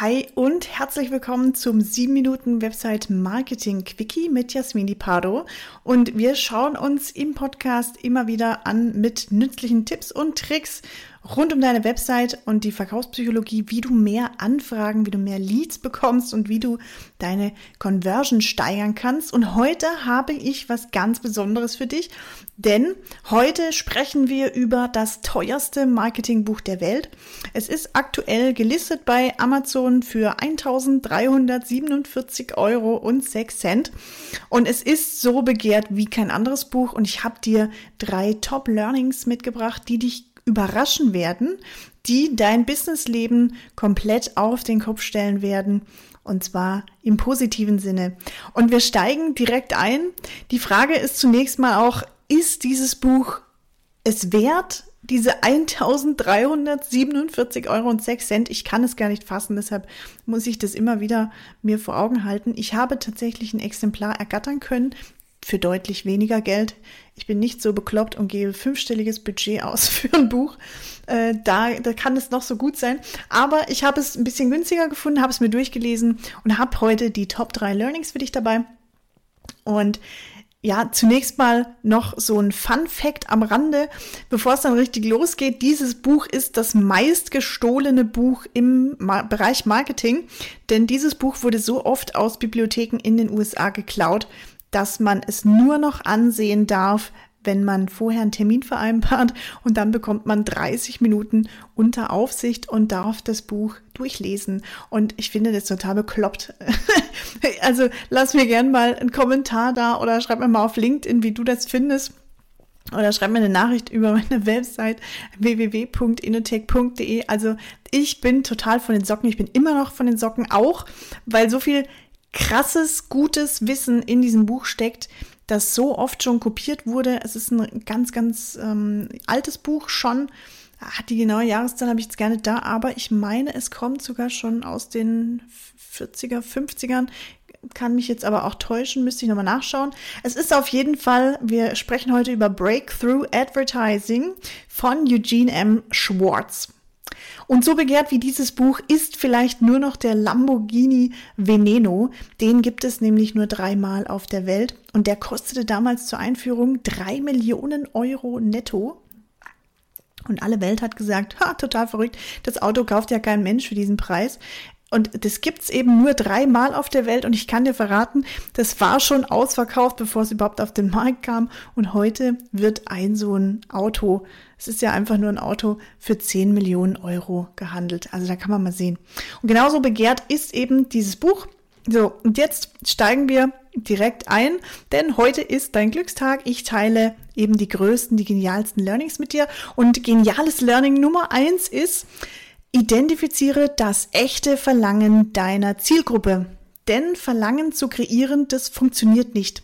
Hi und herzlich willkommen zum 7 Minuten Website Marketing Quickie mit Jasmini Pardo. Und wir schauen uns im Podcast immer wieder an mit nützlichen Tipps und Tricks rund um deine Website und die Verkaufspsychologie, wie du mehr Anfragen, wie du mehr Leads bekommst und wie du deine Conversion steigern kannst. Und heute habe ich was ganz Besonderes für dich, denn heute sprechen wir über das teuerste Marketingbuch der Welt. Es ist aktuell gelistet bei Amazon für 1347 Euro und 6 Cent. Und es ist so begehrt wie kein anderes Buch. Und ich habe dir drei Top Learnings mitgebracht, die dich überraschen werden, die dein Businessleben komplett auf den Kopf stellen werden. Und zwar im positiven Sinne. Und wir steigen direkt ein. Die Frage ist zunächst mal auch, ist dieses Buch es wert, diese 1347 Euro und 6 Cent? Ich kann es gar nicht fassen, deshalb muss ich das immer wieder mir vor Augen halten. Ich habe tatsächlich ein Exemplar ergattern können für deutlich weniger Geld. Ich bin nicht so bekloppt und gebe fünfstelliges Budget aus für ein Buch. Äh, da, da kann es noch so gut sein. Aber ich habe es ein bisschen günstiger gefunden, habe es mir durchgelesen und habe heute die Top 3 Learnings für dich dabei. Und ja, zunächst mal noch so ein Fun Fact am Rande, bevor es dann richtig losgeht. Dieses Buch ist das meistgestohlene Buch im Ma Bereich Marketing, denn dieses Buch wurde so oft aus Bibliotheken in den USA geklaut, dass man es nur noch ansehen darf, wenn man vorher einen Termin vereinbart und dann bekommt man 30 Minuten unter Aufsicht und darf das Buch durchlesen. Und ich finde das total bekloppt. also lass mir gern mal einen Kommentar da oder schreib mir mal auf LinkedIn, wie du das findest. Oder schreib mir eine Nachricht über meine Website www.inotech.de. Also ich bin total von den Socken. Ich bin immer noch von den Socken auch, weil so viel krasses, gutes Wissen in diesem Buch steckt, das so oft schon kopiert wurde. Es ist ein ganz, ganz ähm, altes Buch schon. Hat die genaue Jahreszahl habe ich jetzt gerne da, aber ich meine, es kommt sogar schon aus den 40er, 50ern. Kann mich jetzt aber auch täuschen, müsste ich nochmal nachschauen. Es ist auf jeden Fall, wir sprechen heute über Breakthrough Advertising von Eugene M. Schwartz. Und so begehrt wie dieses Buch ist vielleicht nur noch der Lamborghini Veneno. Den gibt es nämlich nur dreimal auf der Welt und der kostete damals zur Einführung drei Millionen Euro netto. Und alle Welt hat gesagt, ha, total verrückt, das Auto kauft ja kein Mensch für diesen Preis. Und das gibt's eben nur dreimal auf der Welt und ich kann dir verraten, das war schon ausverkauft, bevor es überhaupt auf den Markt kam. Und heute wird ein so ein Auto, es ist ja einfach nur ein Auto, für 10 Millionen Euro gehandelt. Also da kann man mal sehen. Und genauso begehrt ist eben dieses Buch. So, und jetzt steigen wir direkt ein, denn heute ist dein Glückstag. Ich teile eben die größten, die genialsten Learnings mit dir. Und geniales Learning Nummer eins ist, Identifiziere das echte Verlangen deiner Zielgruppe. Denn Verlangen zu kreieren, das funktioniert nicht.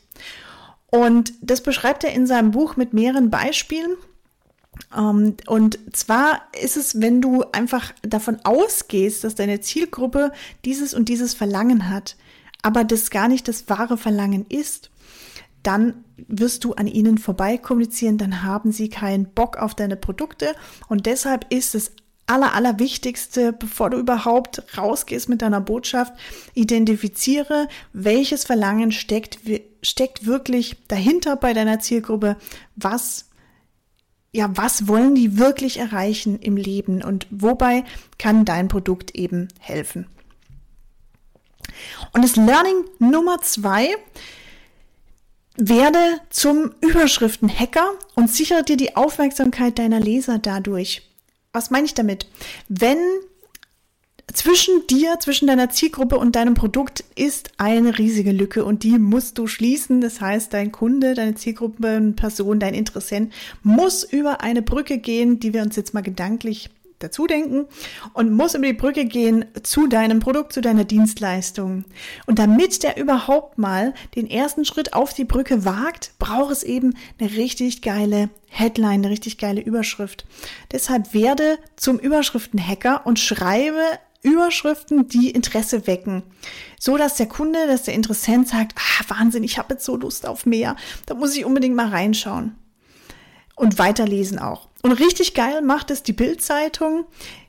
Und das beschreibt er in seinem Buch mit mehreren Beispielen. Ähm, und zwar ist es, wenn du einfach davon ausgehst, dass deine Zielgruppe dieses und dieses Verlangen hat, aber das gar nicht das wahre Verlangen ist, dann wirst du an ihnen vorbei kommunizieren, dann haben sie keinen Bock auf deine Produkte und deshalb ist es aller, allerwichtigste, bevor du überhaupt rausgehst mit deiner Botschaft, identifiziere, welches Verlangen steckt, steckt wirklich dahinter bei deiner Zielgruppe, was ja, was wollen die wirklich erreichen im Leben und wobei kann dein Produkt eben helfen? Und das Learning Nummer zwei, werde zum Überschriftenhacker und sichere dir die Aufmerksamkeit deiner Leser dadurch. Was meine ich damit? Wenn zwischen dir, zwischen deiner Zielgruppe und deinem Produkt ist eine riesige Lücke und die musst du schließen. Das heißt, dein Kunde, deine Zielgruppe, Person, dein Interessent muss über eine Brücke gehen, die wir uns jetzt mal gedanklich dazu denken und muss über die Brücke gehen zu deinem Produkt, zu deiner Dienstleistung. Und damit der überhaupt mal den ersten Schritt auf die Brücke wagt, braucht es eben eine richtig geile Headline, eine richtig geile Überschrift. Deshalb werde zum Überschriftenhacker und schreibe Überschriften, die Interesse wecken. So dass der Kunde, dass der Interessent sagt, ah, Wahnsinn, ich habe jetzt so Lust auf mehr. Da muss ich unbedingt mal reinschauen. Und weiterlesen auch. Und richtig geil macht es die Bildzeitung.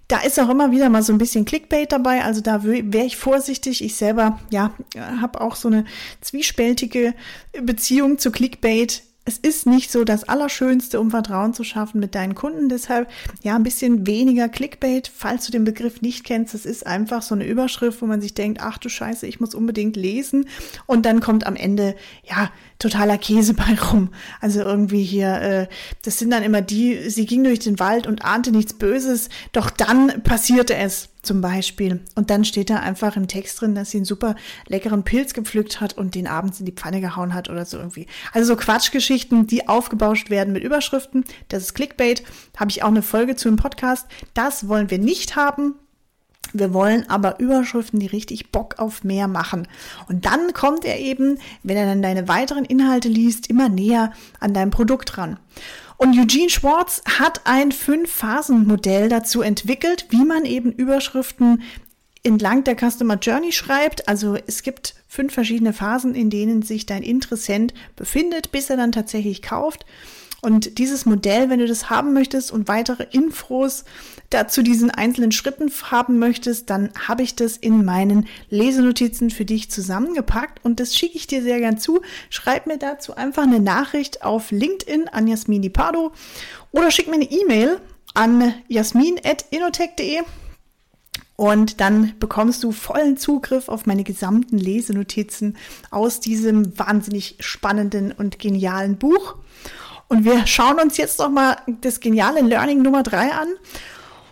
Da ist auch immer wieder mal so ein bisschen Clickbait dabei, also da wäre ich vorsichtig. Ich selber, ja, habe auch so eine zwiespältige Beziehung zu Clickbait es ist nicht so das Allerschönste, um Vertrauen zu schaffen mit deinen Kunden. Deshalb ja ein bisschen weniger Clickbait, falls du den Begriff nicht kennst. Das ist einfach so eine Überschrift, wo man sich denkt, ach du Scheiße, ich muss unbedingt lesen. Und dann kommt am Ende ja totaler Käse bei rum. Also irgendwie hier, äh, das sind dann immer die, sie ging durch den Wald und ahnte nichts Böses, doch dann passierte es zum Beispiel. Und dann steht da einfach im Text drin, dass sie einen super leckeren Pilz gepflückt hat und den abends in die Pfanne gehauen hat oder so irgendwie. Also so Quatschgeschichten, die aufgebauscht werden mit Überschriften. Das ist Clickbait. Habe ich auch eine Folge zu im Podcast. Das wollen wir nicht haben. Wir wollen aber Überschriften, die richtig Bock auf mehr machen. Und dann kommt er eben, wenn er dann deine weiteren Inhalte liest, immer näher an deinem Produkt ran. Und Eugene Schwartz hat ein Fünf-Phasen-Modell dazu entwickelt, wie man eben Überschriften entlang der Customer Journey schreibt. Also es gibt fünf verschiedene Phasen, in denen sich dein Interessent befindet, bis er dann tatsächlich kauft. Und dieses Modell, wenn du das haben möchtest und weitere Infos dazu diesen einzelnen Schritten haben möchtest, dann habe ich das in meinen Lesenotizen für dich zusammengepackt und das schicke ich dir sehr gern zu. Schreib mir dazu einfach eine Nachricht auf LinkedIn an Jasmin Di Pardo oder schick mir eine E-Mail an jasmin.inotech.de und dann bekommst du vollen Zugriff auf meine gesamten Lesenotizen aus diesem wahnsinnig spannenden und genialen Buch. Und wir schauen uns jetzt noch mal das geniale Learning Nummer drei an.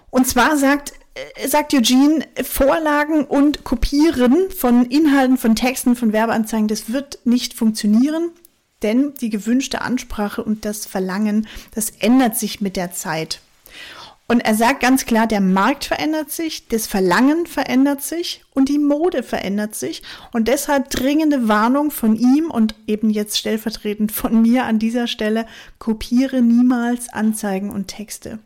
Und zwar sagt, äh, sagt Eugene, Vorlagen und Kopieren von Inhalten, von Texten, von Werbeanzeigen, das wird nicht funktionieren, denn die gewünschte Ansprache und das Verlangen, das ändert sich mit der Zeit. Und er sagt ganz klar, der Markt verändert sich, das Verlangen verändert sich und die Mode verändert sich. Und deshalb dringende Warnung von ihm und eben jetzt stellvertretend von mir an dieser Stelle, kopiere niemals Anzeigen und Texte.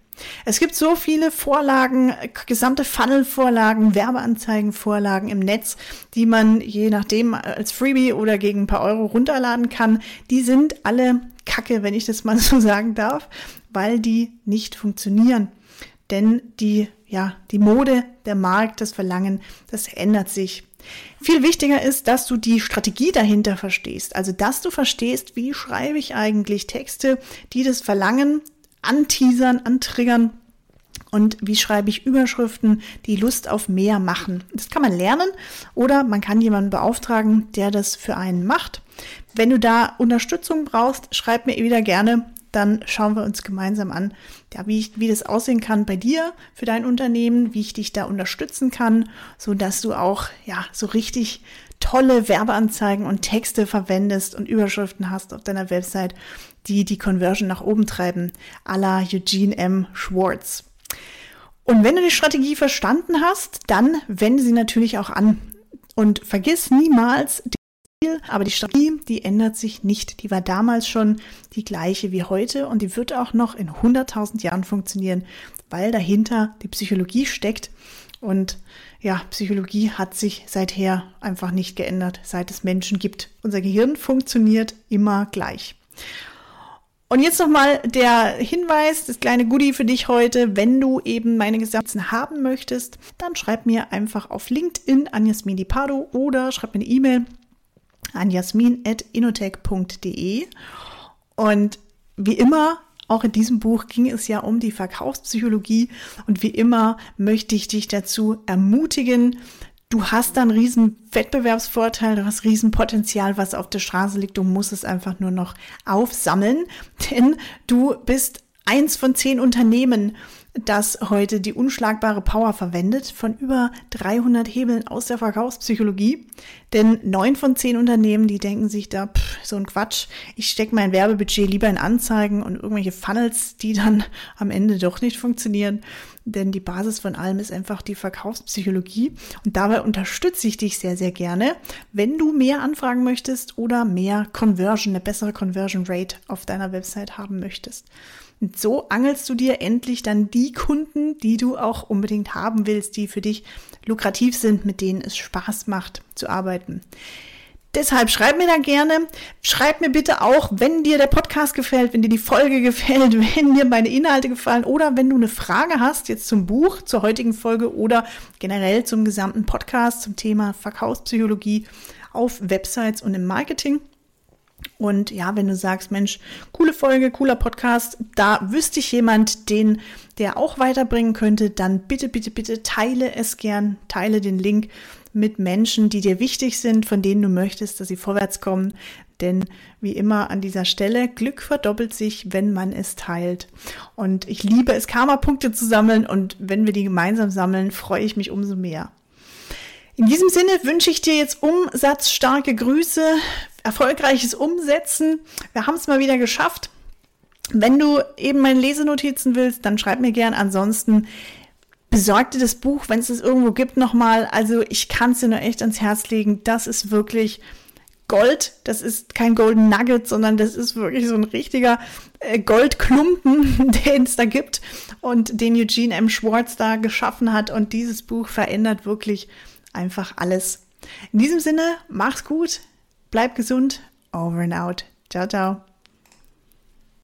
Es gibt so viele Vorlagen, gesamte Funnel-Vorlagen, Werbeanzeigen-Vorlagen im Netz, die man je nachdem als Freebie oder gegen ein paar Euro runterladen kann. Die sind alle Kacke, wenn ich das mal so sagen darf, weil die nicht funktionieren denn die, ja, die Mode, der Markt, das Verlangen, das ändert sich. Viel wichtiger ist, dass du die Strategie dahinter verstehst. Also, dass du verstehst, wie schreibe ich eigentlich Texte, die das Verlangen anteasern, antriggern und wie schreibe ich Überschriften, die Lust auf mehr machen. Das kann man lernen oder man kann jemanden beauftragen, der das für einen macht. Wenn du da Unterstützung brauchst, schreib mir wieder gerne dann schauen wir uns gemeinsam an, ja, wie, ich, wie das aussehen kann bei dir, für dein Unternehmen, wie ich dich da unterstützen kann, so dass du auch, ja, so richtig tolle Werbeanzeigen und Texte verwendest und Überschriften hast auf deiner Website, die die Conversion nach oben treiben, à la Eugene M. Schwartz. Und wenn du die Strategie verstanden hast, dann wende sie natürlich auch an. Und vergiss niemals aber die Strategie, die ändert sich nicht. Die war damals schon die gleiche wie heute und die wird auch noch in 100.000 Jahren funktionieren, weil dahinter die Psychologie steckt. Und ja, Psychologie hat sich seither einfach nicht geändert, seit es Menschen gibt. Unser Gehirn funktioniert immer gleich. Und jetzt nochmal der Hinweis, das kleine Goodie für dich heute. Wenn du eben meine Gesamten haben möchtest, dann schreib mir einfach auf LinkedIn an Jasmin Pardo oder schreib mir eine E-Mail an jasmin.inotech.de. Und wie immer, auch in diesem Buch ging es ja um die Verkaufspsychologie. Und wie immer möchte ich dich dazu ermutigen, du hast da einen riesen Wettbewerbsvorteil, du hast riesen Potenzial, was auf der Straße liegt, du musst es einfach nur noch aufsammeln, denn du bist eins von zehn Unternehmen, das heute die unschlagbare Power verwendet von über 300 Hebeln aus der Verkaufspsychologie. Denn neun von zehn Unternehmen, die denken sich da, pff, so ein Quatsch, ich stecke mein Werbebudget lieber in Anzeigen und irgendwelche Funnels, die dann am Ende doch nicht funktionieren. Denn die Basis von allem ist einfach die Verkaufspsychologie. Und dabei unterstütze ich dich sehr, sehr gerne, wenn du mehr anfragen möchtest oder mehr Conversion, eine bessere Conversion Rate auf deiner Website haben möchtest. Und so angelst du dir endlich dann die Kunden, die du auch unbedingt haben willst, die für dich lukrativ sind, mit denen es Spaß macht zu arbeiten. Deshalb schreib mir da gerne. Schreib mir bitte auch, wenn dir der Podcast gefällt, wenn dir die Folge gefällt, wenn dir meine Inhalte gefallen oder wenn du eine Frage hast jetzt zum Buch, zur heutigen Folge oder generell zum gesamten Podcast zum Thema Verkaufspsychologie auf Websites und im Marketing. Und ja, wenn du sagst, Mensch, coole Folge, cooler Podcast, da wüsste ich jemand, den der auch weiterbringen könnte, dann bitte, bitte, bitte teile es gern, teile den Link mit Menschen, die dir wichtig sind, von denen du möchtest, dass sie vorwärts kommen. Denn wie immer an dieser Stelle, Glück verdoppelt sich, wenn man es teilt. Und ich liebe es, Karma-Punkte zu sammeln. Und wenn wir die gemeinsam sammeln, freue ich mich umso mehr. In diesem Sinne wünsche ich dir jetzt umsatzstarke Grüße, erfolgreiches Umsetzen. Wir haben es mal wieder geschafft. Wenn du eben meine Lesenotizen willst, dann schreib mir gern. Ansonsten besorg dir das Buch, wenn es es irgendwo gibt, nochmal. Also ich kann es dir nur echt ans Herz legen. Das ist wirklich Gold. Das ist kein Golden Nugget, sondern das ist wirklich so ein richtiger äh, Goldklumpen, den es da gibt und den Eugene M. Schwartz da geschaffen hat. Und dieses Buch verändert wirklich einfach alles. In diesem Sinne, mach's gut, bleib gesund, over and out. Ciao, ciao.